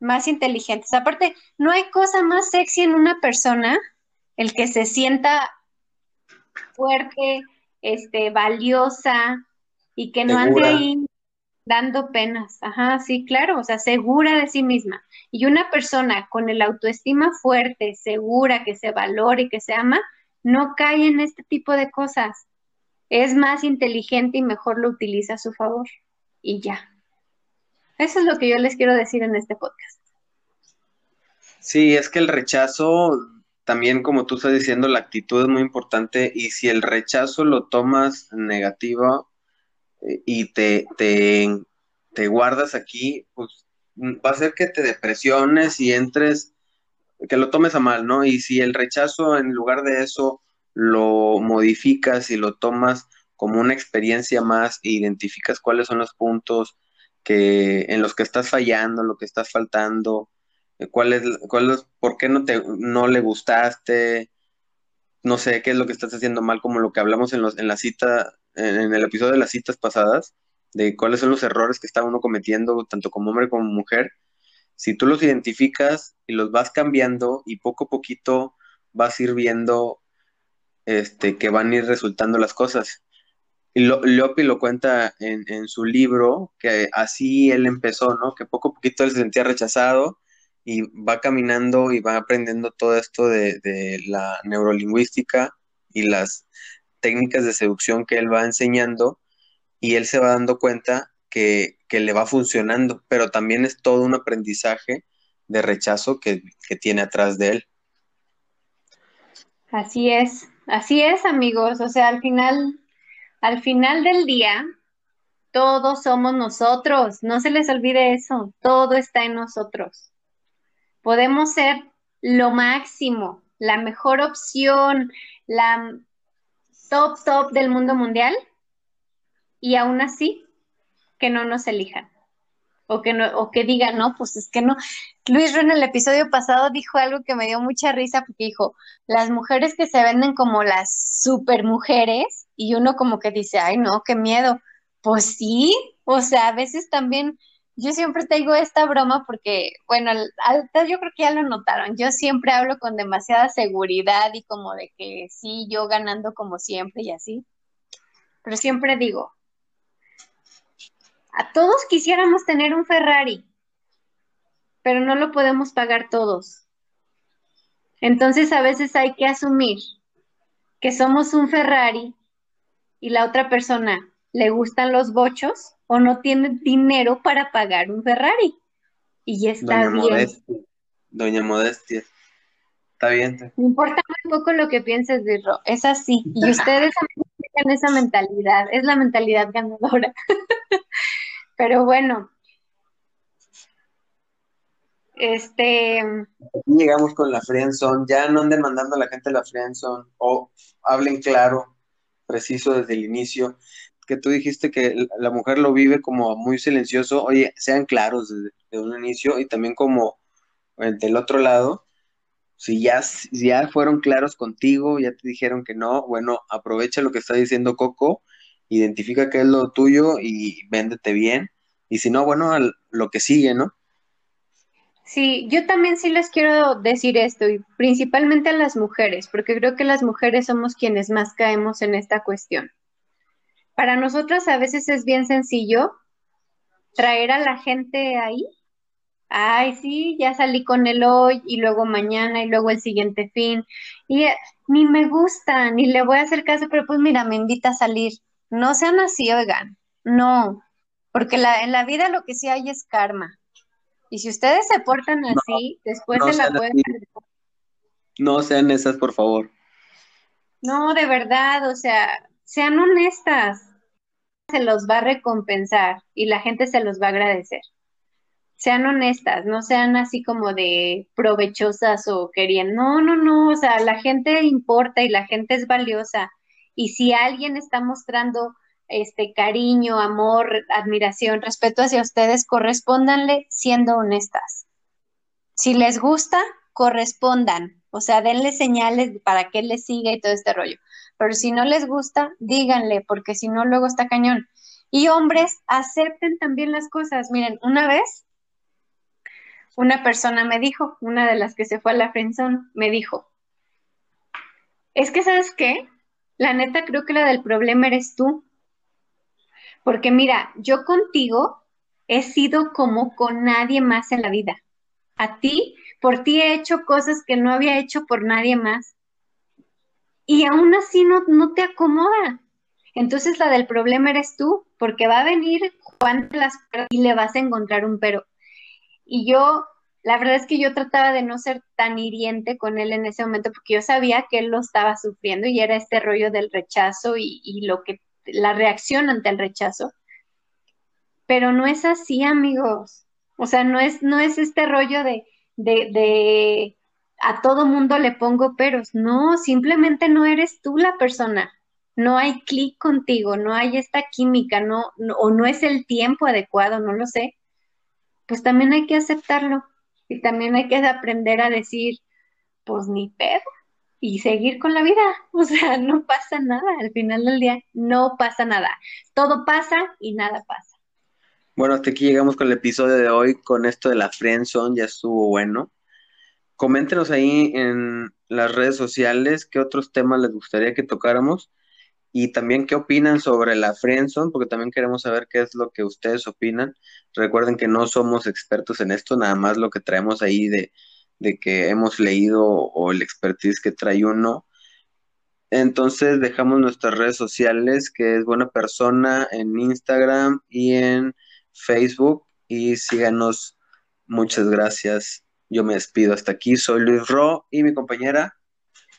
más inteligentes. Aparte, no hay cosa más sexy en una persona el que se sienta fuerte, este, valiosa, y que no ande ahí dando penas. Ajá, sí, claro, o sea, segura de sí misma. Y una persona con el autoestima fuerte, segura, que se valora y que se ama, no cae en este tipo de cosas. Es más inteligente y mejor lo utiliza a su favor. Y ya. Eso es lo que yo les quiero decir en este podcast. Sí, es que el rechazo, también como tú estás diciendo, la actitud es muy importante y si el rechazo lo tomas negativo, y te, te, guardas aquí, pues va a ser que te depresiones y entres, que lo tomes a mal, ¿no? Y si el rechazo en lugar de eso lo modificas y lo tomas como una experiencia más e identificas cuáles son los puntos que en los que estás fallando, lo que estás faltando, eh, es, cuál es, por qué no te no le gustaste, no sé qué es lo que estás haciendo mal, como lo que hablamos en, los, en la cita en el episodio de las citas pasadas, de cuáles son los errores que está uno cometiendo, tanto como hombre como mujer, si tú los identificas y los vas cambiando y poco a poquito vas a ir viendo este, que van a ir resultando las cosas. Y lo, Lopi lo cuenta en, en, su libro, que así él empezó, ¿no? Que poco a poquito él se sentía rechazado y va caminando y va aprendiendo todo esto de, de la neurolingüística y las técnicas de seducción que él va enseñando y él se va dando cuenta que, le va funcionando, pero también es todo un aprendizaje de rechazo que, que tiene atrás de él. Así es, así es, amigos. O sea, al final, al final del día, todos somos nosotros. No se les olvide eso. Todo está en nosotros. Podemos ser lo máximo, la mejor opción, la top, top del mundo mundial y aún así que no nos elijan. O que, no, o que digan, no, pues es que no. Luis Ro en el episodio pasado dijo algo que me dio mucha risa porque dijo, las mujeres que se venden como las super mujeres y uno como que dice, ay no, qué miedo. Pues sí, o sea, a veces también yo siempre tengo esta broma porque, bueno, yo creo que ya lo notaron, yo siempre hablo con demasiada seguridad y como de que sí, yo ganando como siempre y así. Pero siempre digo, a todos quisiéramos tener un Ferrari, pero no lo podemos pagar todos. Entonces a veces hay que asumir que somos un Ferrari y la otra persona le gustan los bochos o no tiene dinero para pagar un Ferrari. Y ya está bien. Doña Modestia. Está bien. Me importa muy poco lo que pienses de Ro. Es así. Y [LAUGHS] ustedes tienen esa mentalidad. Es la mentalidad ganadora. [LAUGHS] Pero bueno. Este. llegamos con la friendzone. Ya no anden mandando a la gente la friendzone. O hablen claro, preciso desde el inicio que tú dijiste que la mujer lo vive como muy silencioso, oye, sean claros desde, un inicio y también como del otro lado, si ya, ya fueron claros contigo, ya te dijeron que no, bueno, aprovecha lo que está diciendo Coco, identifica qué es lo tuyo y véndete bien, y si no, bueno, lo que sigue, ¿no? Sí, yo también sí les quiero decir esto, y principalmente a las mujeres, porque creo que las mujeres somos quienes más caemos en esta cuestión. Para nosotras a veces es bien sencillo traer a la gente ahí. Ay, sí, ya salí con él hoy y luego mañana y luego el siguiente fin. Y, ni me gusta, ni le voy a hacer caso, pero pues mira, me invita a salir. No sean así, oigan, no, porque la, en la vida lo que sí hay es karma. Y si ustedes se portan así, después no se la pueden... No sean esas, por favor. No, de verdad, o sea, sean honestas. Se los va a recompensar y la gente se los va a agradecer. Sean honestas, no sean así como de provechosas o querían. No, no, no, o sea, la gente importa y la gente es valiosa. Y si alguien está mostrando este cariño, amor, admiración, respeto hacia ustedes, correspóndanle siendo honestas. Si les gusta, correspondan, o sea, denle señales para que les siga y todo este rollo. Pero si no les gusta, díganle, porque si no, luego está cañón. Y hombres, acepten también las cosas. Miren, una vez, una persona me dijo, una de las que se fue a la friendzone, me dijo, es que, ¿sabes qué? La neta, creo que la del problema eres tú. Porque mira, yo contigo he sido como con nadie más en la vida. A ti, por ti he hecho cosas que no había hecho por nadie más. Y aún así no, no te acomoda. Entonces la del problema eres tú, porque va a venir Juan las y le vas a encontrar un pero. Y yo, la verdad es que yo trataba de no ser tan hiriente con él en ese momento, porque yo sabía que él lo estaba sufriendo y era este rollo del rechazo y, y lo que la reacción ante el rechazo. Pero no es así, amigos. O sea, no es, no es este rollo de, de a todo mundo le pongo peros. No, simplemente no eres tú la persona. No hay clic contigo, no hay esta química, no, no, o no es el tiempo adecuado, no lo sé. Pues también hay que aceptarlo. Y también hay que aprender a decir, pues ni pedo, y seguir con la vida. [LAUGHS] O sea, no pasa nada. Al final del día, no pasa nada. Todo pasa y nada pasa. Bueno, hasta aquí llegamos con el episodio de hoy, con esto de la friendzone, ya estuvo bueno. Coméntenos ahí en las redes sociales qué otros temas les gustaría que tocáramos y también qué opinan sobre la friendzone, porque también queremos saber qué es lo que ustedes opinan. Recuerden que no somos expertos en esto, nada más lo que traemos ahí de, de que hemos leído o el expertise que trae uno. Entonces dejamos nuestras redes sociales, que es Buena Persona en Instagram y en Facebook. Y síganos. Muchas gracias. Yo me despido hasta aquí. Soy Luis Ro y mi compañera.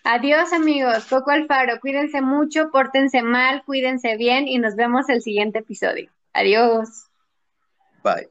Adiós amigos, Coco Alfaro, cuídense mucho, pórtense mal, cuídense bien y nos vemos el siguiente episodio. Adiós. Bye.